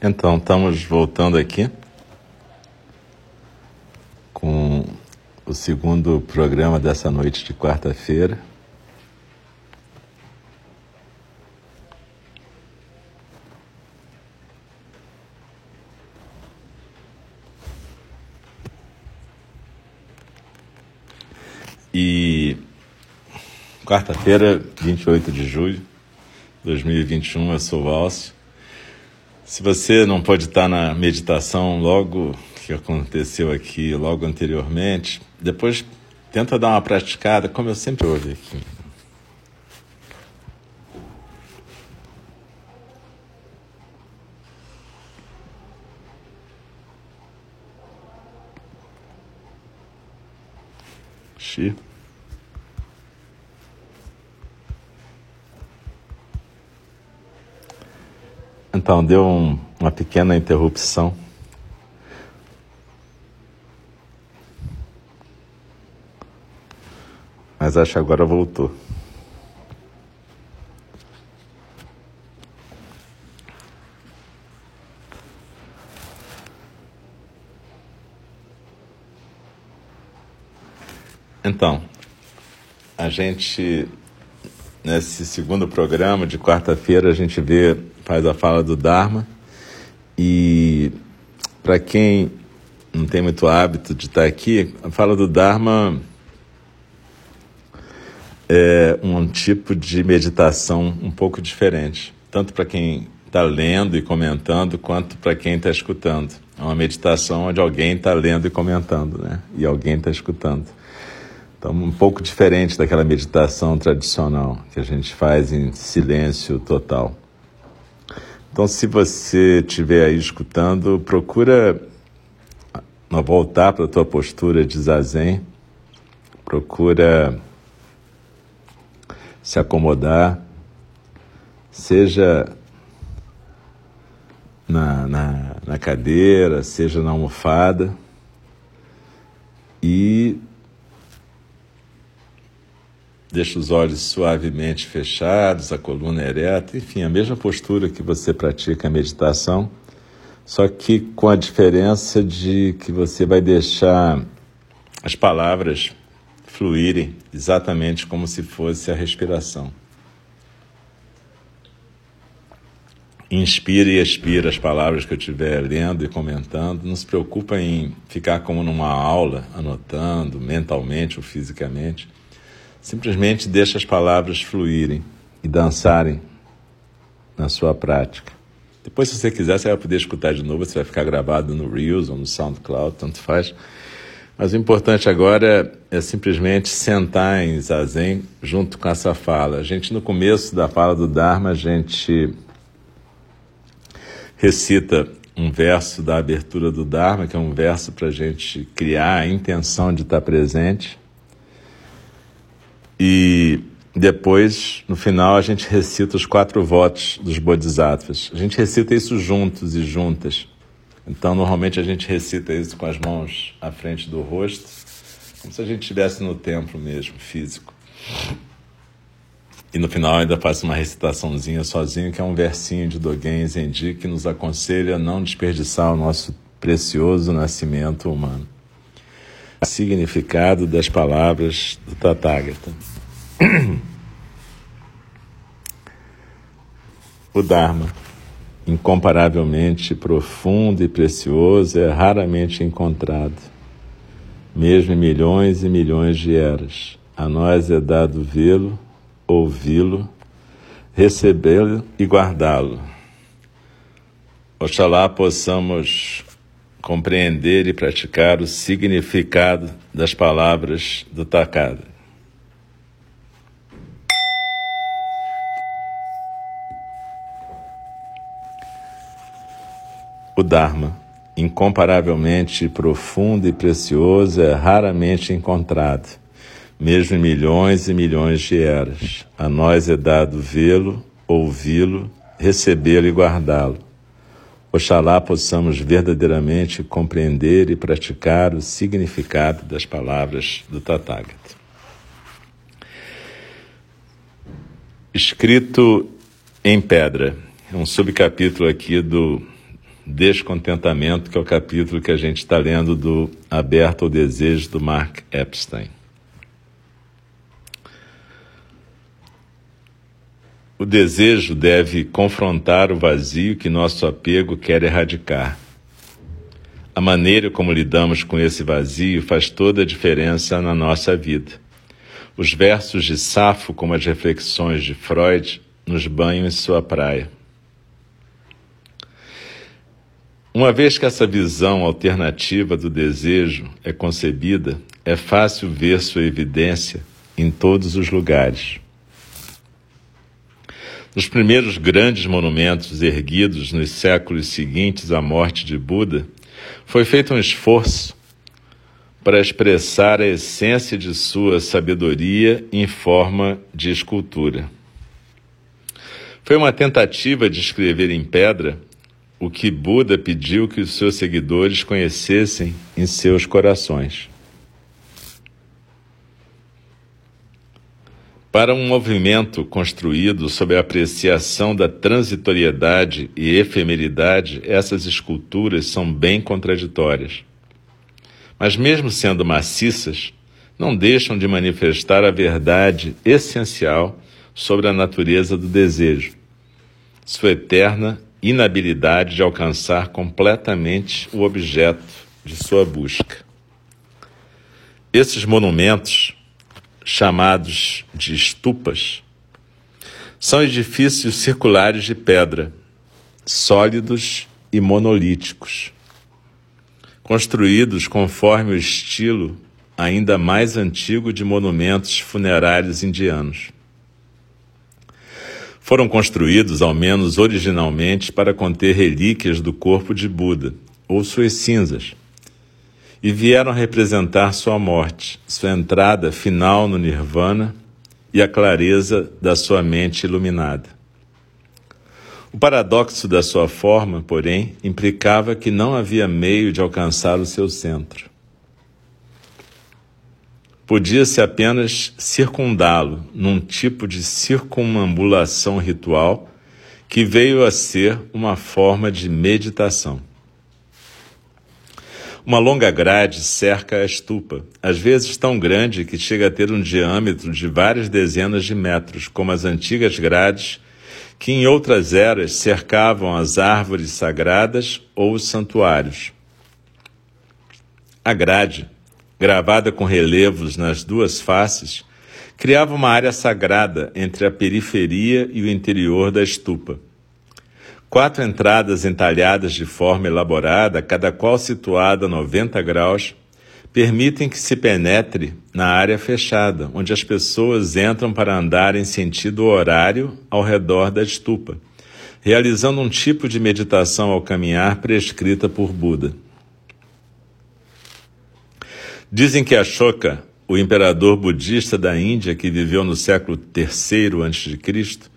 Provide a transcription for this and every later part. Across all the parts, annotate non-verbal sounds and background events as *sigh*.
Então, estamos voltando aqui com o segundo programa dessa noite de quarta-feira. E quarta-feira, 28 de julho de 2021, eu sou o Valcio. Se você não pode estar na meditação logo que aconteceu aqui, logo anteriormente, depois tenta dar uma praticada, como eu sempre ouvi aqui. Xi. Então, deu um, uma pequena interrupção. Mas acho que agora voltou. Então, a gente, nesse segundo programa de quarta-feira, a gente vê faz a fala do Dharma. E para quem não tem muito hábito de estar aqui, a fala do Dharma é um tipo de meditação um pouco diferente, tanto para quem está lendo e comentando, quanto para quem está escutando. É uma meditação onde alguém está lendo e comentando, né? E alguém está escutando. Então, um pouco diferente daquela meditação tradicional que a gente faz em silêncio total. Então, se você estiver aí escutando, procura voltar para a tua postura de zazen, procura se acomodar, seja na, na, na cadeira, seja na almofada, e Deixa os olhos suavemente fechados, a coluna ereta, enfim, a mesma postura que você pratica a meditação, só que com a diferença de que você vai deixar as palavras fluírem exatamente como se fosse a respiração. Inspira e expira as palavras que eu estiver lendo e comentando. Não se preocupa em ficar como numa aula, anotando mentalmente ou fisicamente. Simplesmente deixa as palavras fluírem e dançarem na sua prática. Depois, se você quiser, você vai poder escutar de novo, você vai ficar gravado no Reels ou no SoundCloud, tanto faz. Mas o importante agora é simplesmente sentar em zazen junto com essa fala. A gente, no começo da fala do Dharma, a gente recita um verso da abertura do Dharma, que é um verso para a gente criar a intenção de estar presente. E depois, no final, a gente recita os quatro votos dos Bodhisattvas. A gente recita isso juntos e juntas. Então, normalmente a gente recita isso com as mãos à frente do rosto, como se a gente estivesse no templo mesmo, físico. E no final ainda faz uma recitaçãozinha sozinho, que é um versinho de Dogen Zenji que nos aconselha a não desperdiçar o nosso precioso nascimento humano significado das palavras do Tathagata. *clears throat* O Dharma, incomparavelmente profundo e precioso, é raramente encontrado, mesmo em milhões e milhões de eras. A nós é dado vê-lo, ouvi-lo, recebê-lo e guardá-lo. Oxalá possamos compreender e praticar o significado das palavras do Takada. O Dharma, incomparavelmente profundo e precioso, é raramente encontrado, mesmo em milhões e milhões de eras. A nós é dado vê-lo, ouvi-lo, recebê-lo e guardá-lo. Oxalá possamos verdadeiramente compreender e praticar o significado das palavras do Tathagata. Escrito em pedra, é um subcapítulo aqui do descontentamento, que é o capítulo que a gente está lendo do Aberto ao Desejo do Mark Epstein. O desejo deve confrontar o vazio que nosso apego quer erradicar. A maneira como lidamos com esse vazio faz toda a diferença na nossa vida. Os versos de Safo, como as reflexões de Freud, nos banham em sua praia. Uma vez que essa visão alternativa do desejo é concebida, é fácil ver sua evidência em todos os lugares. Nos primeiros grandes monumentos erguidos nos séculos seguintes à morte de Buda, foi feito um esforço para expressar a essência de sua sabedoria em forma de escultura. Foi uma tentativa de escrever em pedra o que Buda pediu que os seus seguidores conhecessem em seus corações. Para um movimento construído sob a apreciação da transitoriedade e efemeridade, essas esculturas são bem contraditórias. Mas, mesmo sendo maciças, não deixam de manifestar a verdade essencial sobre a natureza do desejo, sua eterna inabilidade de alcançar completamente o objeto de sua busca. Esses monumentos chamados de estupas, são edifícios circulares de pedra, sólidos e monolíticos, construídos conforme o estilo ainda mais antigo de monumentos funerários indianos. Foram construídos, ao menos originalmente, para conter relíquias do corpo de Buda ou suas cinzas e vieram representar sua morte, sua entrada final no Nirvana e a clareza da sua mente iluminada. O paradoxo da sua forma, porém, implicava que não havia meio de alcançar o seu centro. Podia-se apenas circundá-lo num tipo de circumambulação ritual que veio a ser uma forma de meditação. Uma longa grade cerca a estupa, às vezes tão grande que chega a ter um diâmetro de várias dezenas de metros, como as antigas grades que em outras eras cercavam as árvores sagradas ou os santuários. A grade, gravada com relevos nas duas faces, criava uma área sagrada entre a periferia e o interior da estupa. Quatro entradas entalhadas de forma elaborada, cada qual situada a 90 graus, permitem que se penetre na área fechada, onde as pessoas entram para andar em sentido horário ao redor da estupa, realizando um tipo de meditação ao caminhar prescrita por Buda. Dizem que Ashoka, o imperador budista da Índia que viveu no século III a.C.,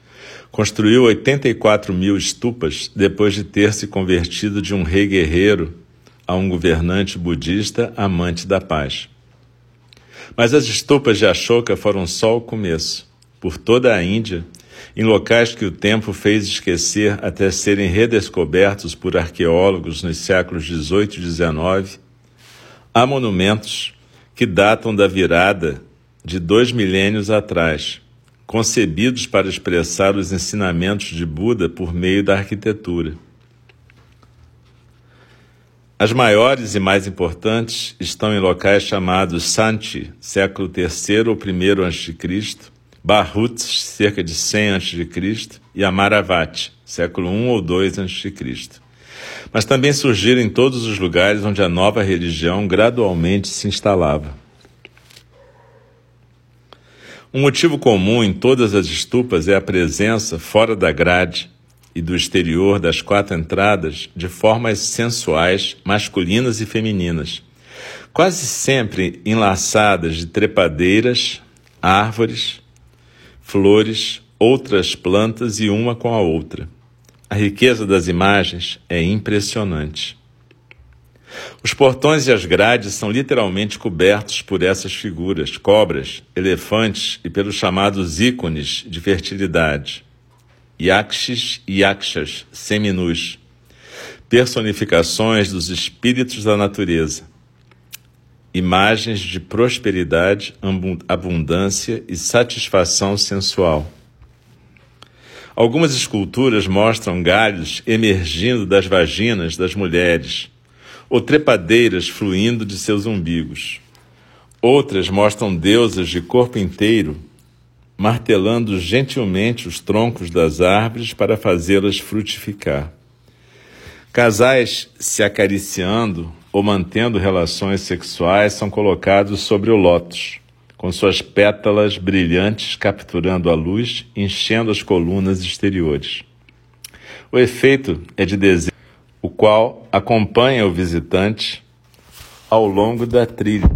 construiu 84 mil estupas depois de ter se convertido de um rei guerreiro a um governante budista amante da paz. Mas as estupas de Ashoka foram só o começo. Por toda a Índia, em locais que o tempo fez esquecer até serem redescobertos por arqueólogos nos séculos 18 e 19, há monumentos que datam da virada de dois milênios atrás, concebidos para expressar os ensinamentos de Buda por meio da arquitetura. As maiores e mais importantes estão em locais chamados Santi, século III ou I a.C., Barhut, cerca de 100 a.C., e Amaravati, século I ou II a.C. Mas também surgiram em todos os lugares onde a nova religião gradualmente se instalava. Um motivo comum em todas as estupas é a presença, fora da grade e do exterior das quatro entradas, de formas sensuais, masculinas e femininas, quase sempre enlaçadas de trepadeiras, árvores, flores, outras plantas e uma com a outra. A riqueza das imagens é impressionante. Os portões e as grades são literalmente cobertos por essas figuras, cobras, elefantes e pelos chamados ícones de fertilidade, yakshis e yakshas, seminus, personificações dos espíritos da natureza, imagens de prosperidade, abundância e satisfação sensual. Algumas esculturas mostram galhos emergindo das vaginas das mulheres, ou trepadeiras fluindo de seus umbigos. Outras mostram deusas de corpo inteiro martelando gentilmente os troncos das árvores para fazê-las frutificar. Casais se acariciando ou mantendo relações sexuais são colocados sobre o lótus, com suas pétalas brilhantes capturando a luz, enchendo as colunas exteriores. O efeito é de desejo, o qual acompanha o visitante ao longo da trilha,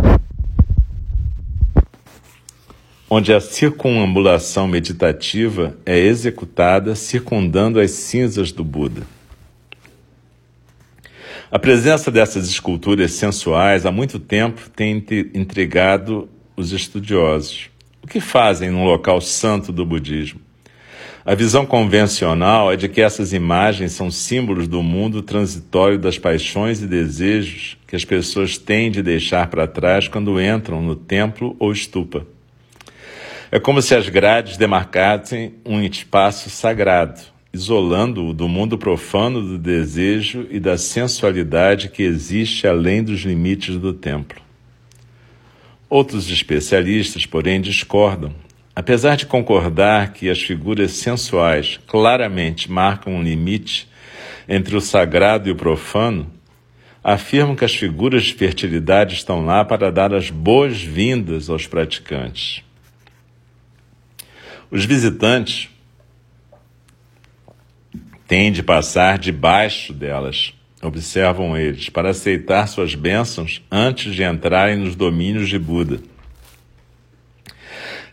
onde a circunambulação meditativa é executada circundando as cinzas do Buda. A presença dessas esculturas sensuais há muito tempo tem intrigado os estudiosos. O que fazem num local santo do budismo? A visão convencional é de que essas imagens são símbolos do mundo transitório das paixões e desejos que as pessoas têm de deixar para trás quando entram no templo ou estupa. É como se as grades demarcassem um espaço sagrado, isolando-o do mundo profano do desejo e da sensualidade que existe além dos limites do templo. Outros especialistas, porém, discordam. Apesar de concordar que as figuras sensuais claramente marcam um limite entre o sagrado e o profano, afirmam que as figuras de fertilidade estão lá para dar as boas-vindas aos praticantes. Os visitantes têm de passar debaixo delas, observam eles, para aceitar suas bênçãos antes de entrarem nos domínios de Buda.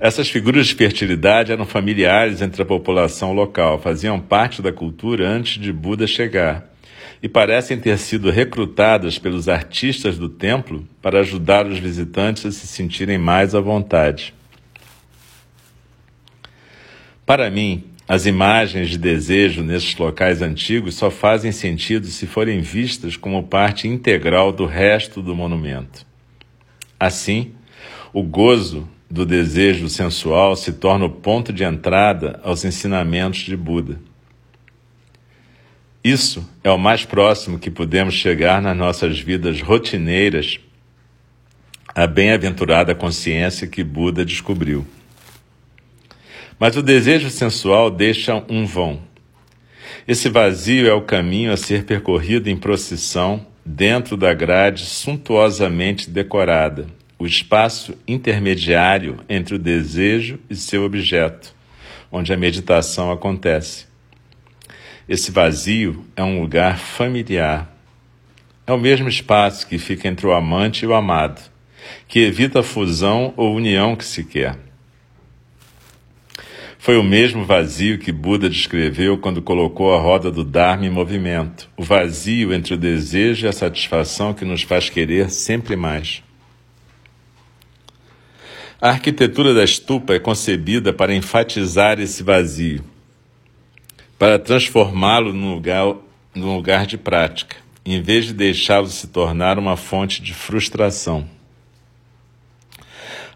Essas figuras de fertilidade eram familiares entre a população local, faziam parte da cultura antes de Buda chegar e parecem ter sido recrutadas pelos artistas do templo para ajudar os visitantes a se sentirem mais à vontade. Para mim, as imagens de desejo nesses locais antigos só fazem sentido se forem vistas como parte integral do resto do monumento. Assim, o gozo do desejo sensual se torna o ponto de entrada aos ensinamentos de Buda. Isso é o mais próximo que podemos chegar nas nossas vidas rotineiras à bem-aventurada consciência que Buda descobriu. Mas o desejo sensual deixa um vão. Esse vazio é o caminho a ser percorrido em procissão dentro da grade suntuosamente decorada, o espaço intermediário entre o desejo e seu objeto, onde a meditação acontece. Esse vazio é um lugar familiar. É o mesmo espaço que fica entre o amante e o amado, que evita a fusão ou união que se quer. Foi o mesmo vazio que Buda descreveu quando colocou a roda do Dharma em movimento, o vazio entre o desejo e a satisfação que nos faz querer sempre mais. A arquitetura da estupa é concebida para enfatizar esse vazio, para transformá-lo num lugar, num lugar de prática, em vez de deixá-lo se tornar uma fonte de frustração.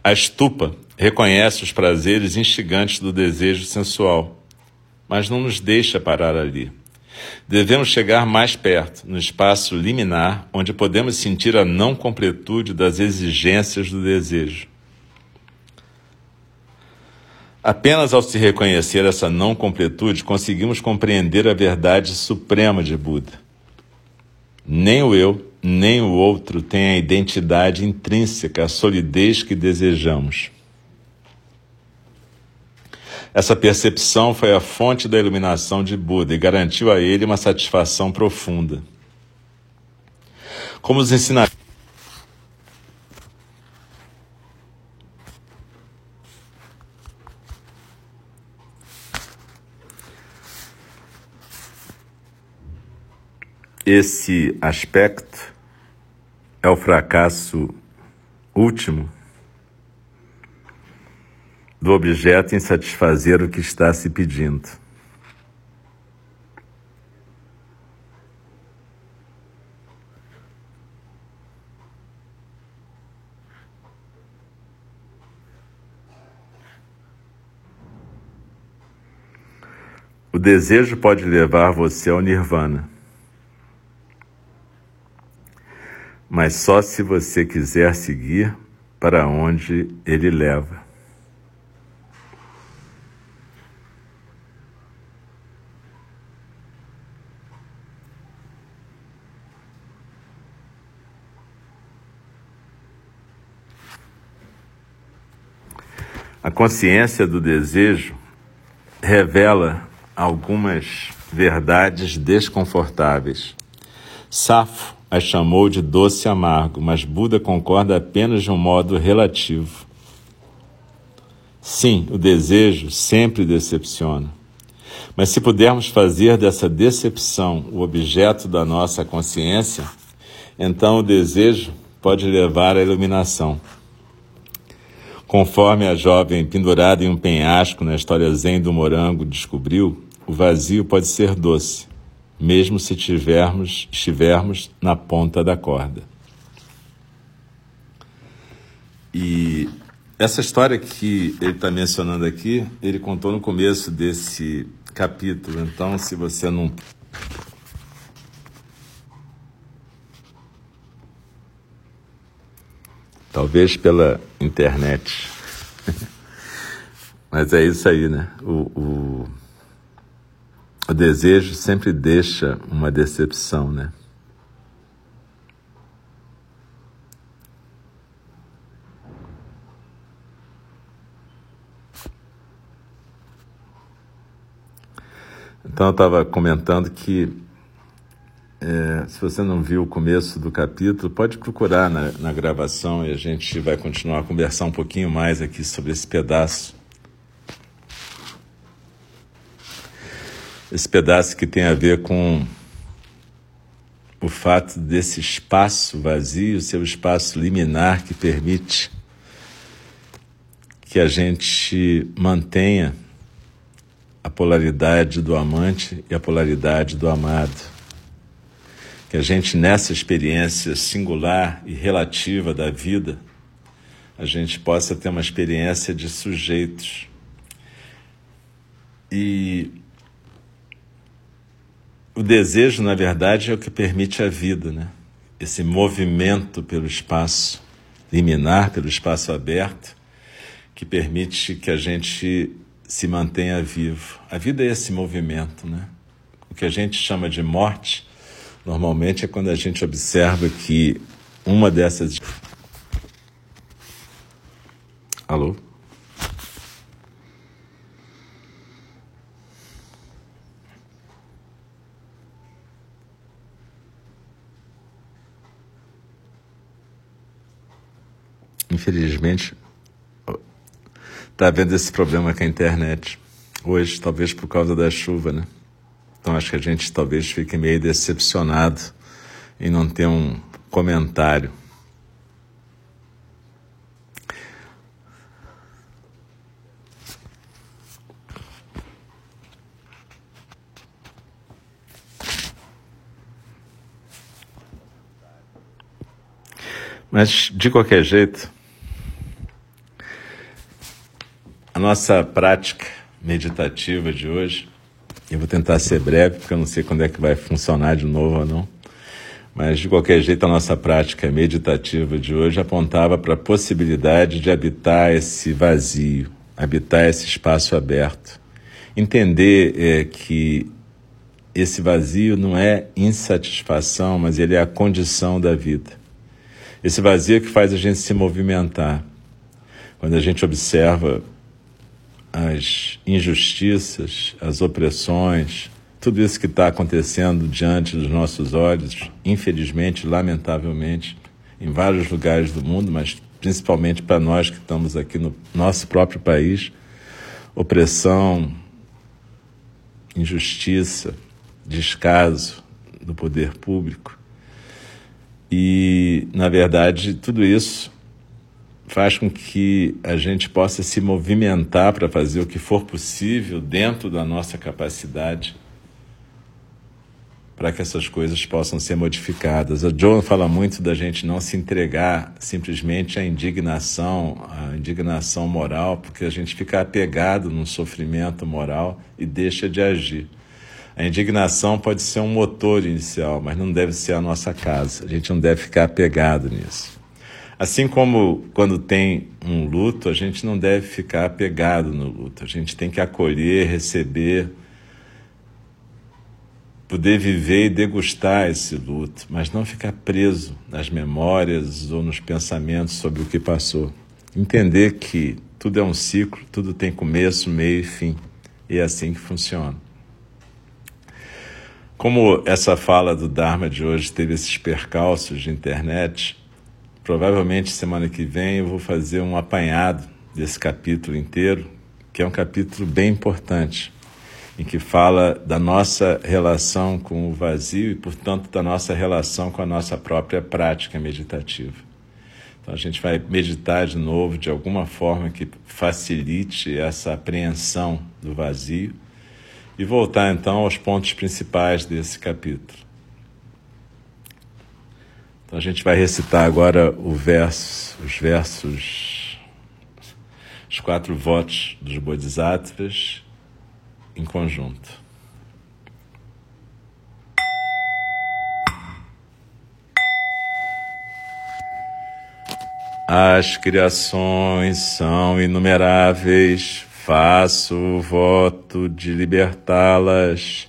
A estupa reconhece os prazeres instigantes do desejo sensual, mas não nos deixa parar ali. Devemos chegar mais perto, no espaço liminar, onde podemos sentir a não completude das exigências do desejo. Apenas ao se reconhecer essa não completude conseguimos compreender a verdade suprema de Buda. Nem o eu, nem o outro têm a identidade intrínseca, a solidez que desejamos. Essa percepção foi a fonte da iluminação de Buda e garantiu a ele uma satisfação profunda. Como os ensinamentos Esse aspecto é o fracasso último do objeto em satisfazer o que está se pedindo. O desejo pode levar você ao nirvana. Mas só se você quiser seguir para onde ele leva. A consciência do desejo revela algumas verdades desconfortáveis. Safo as chamou de doce amargo, mas Buda concorda apenas de um modo relativo. Sim, o desejo sempre decepciona. Mas se pudermos fazer dessa decepção o objeto da nossa consciência, então o desejo pode levar à iluminação. Conforme a jovem pendurada em um penhasco na história zen do morango descobriu, o vazio pode ser doce, mesmo se tivermos, estivermos na ponta da corda. E essa história que ele está mencionando aqui, ele contou no começo desse capítulo. Então, se você não talvez pela internet. *laughs* Mas é isso aí, né? O, o, o, desejo sempre deixa uma decepção, né? Então eu estava comentando que é, se você não viu o começo do capítulo, pode procurar na, na gravação e a gente vai continuar a conversar um pouquinho mais aqui sobre esse pedaço. Esse pedaço que tem a ver com o fato desse espaço vazio ser o espaço liminar que permite que a gente mantenha a polaridade do amante e a polaridade do amado que a gente, nessa experiência singular e relativa da vida, a gente possa ter uma experiência de sujeitos. E o desejo, na verdade, é o que permite a vida, né? Esse movimento pelo espaço liminar, pelo espaço aberto, que permite que a gente se mantenha vivo. A vida é esse movimento, né? O que a gente chama de morte Normalmente é quando a gente observa que uma dessas. Alô? Infelizmente, está havendo esse problema com a internet. Hoje, talvez por causa da chuva, né? Então acho que a gente talvez fique meio decepcionado em não ter um comentário. Mas, de qualquer jeito, a nossa prática meditativa de hoje eu vou tentar ser breve, porque eu não sei quando é que vai funcionar de novo ou não. Mas, de qualquer jeito, a nossa prática meditativa de hoje apontava para a possibilidade de habitar esse vazio, habitar esse espaço aberto. Entender é, que esse vazio não é insatisfação, mas ele é a condição da vida. Esse vazio é que faz a gente se movimentar. Quando a gente observa as injustiças, as opressões, tudo isso que está acontecendo diante dos nossos olhos, infelizmente, lamentavelmente, em vários lugares do mundo, mas principalmente para nós que estamos aqui no nosso próprio país, opressão, injustiça, descaso do poder público. E, na verdade, tudo isso faz com que a gente possa se movimentar para fazer o que for possível dentro da nossa capacidade para que essas coisas possam ser modificadas. A Joan fala muito da gente não se entregar simplesmente à indignação, à indignação moral, porque a gente fica apegado num sofrimento moral e deixa de agir. A indignação pode ser um motor inicial, mas não deve ser a nossa casa. A gente não deve ficar apegado nisso. Assim como quando tem um luto, a gente não deve ficar apegado no luto. A gente tem que acolher, receber, poder viver e degustar esse luto, mas não ficar preso nas memórias ou nos pensamentos sobre o que passou. Entender que tudo é um ciclo, tudo tem começo, meio e fim. E é assim que funciona. Como essa fala do Dharma de hoje teve esses percalços de internet, provavelmente semana que vem eu vou fazer um apanhado desse capítulo inteiro, que é um capítulo bem importante em que fala da nossa relação com o vazio e, portanto, da nossa relação com a nossa própria prática meditativa. Então, a gente vai meditar de novo de alguma forma que facilite essa apreensão do vazio e voltar então aos pontos principais desse capítulo. Então, a gente vai recitar agora verso, os versos, os quatro votos dos Bodhisattvas em conjunto. As criações são inumeráveis, faço o voto de libertá-las.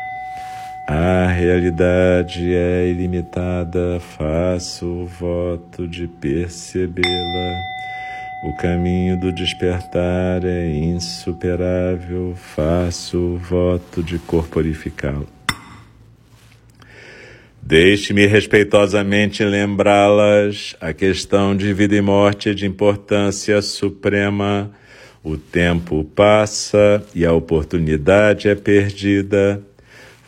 A realidade é ilimitada, faço o voto de percebê-la. O caminho do despertar é insuperável, faço o voto de corporificá-lo. Deixe-me respeitosamente lembrá-las. A questão de vida e morte é de importância suprema. O tempo passa e a oportunidade é perdida.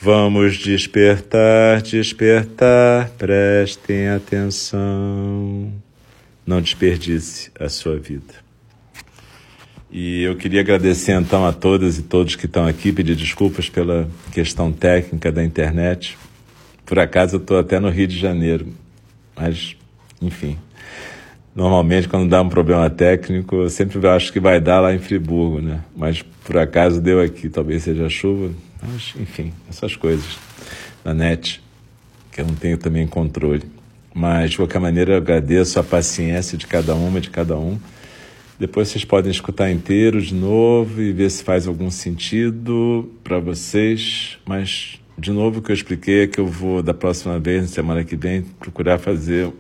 Vamos despertar, despertar, prestem atenção não desperdice a sua vida. E eu queria agradecer então a todas e todos que estão aqui, pedir desculpas pela questão técnica da internet. Por acaso eu estou até no Rio de Janeiro, mas enfim. Normalmente, quando dá um problema técnico, eu sempre acho que vai dar lá em Friburgo, né? Mas por acaso deu aqui, talvez seja chuva. Mas, enfim, essas coisas na net, que eu não tenho também controle. Mas, de qualquer maneira, eu agradeço a paciência de cada uma, de cada um. Depois vocês podem escutar inteiro de novo e ver se faz algum sentido para vocês. Mas, de novo, o que eu expliquei é que eu vou, da próxima vez, na semana que vem, procurar fazer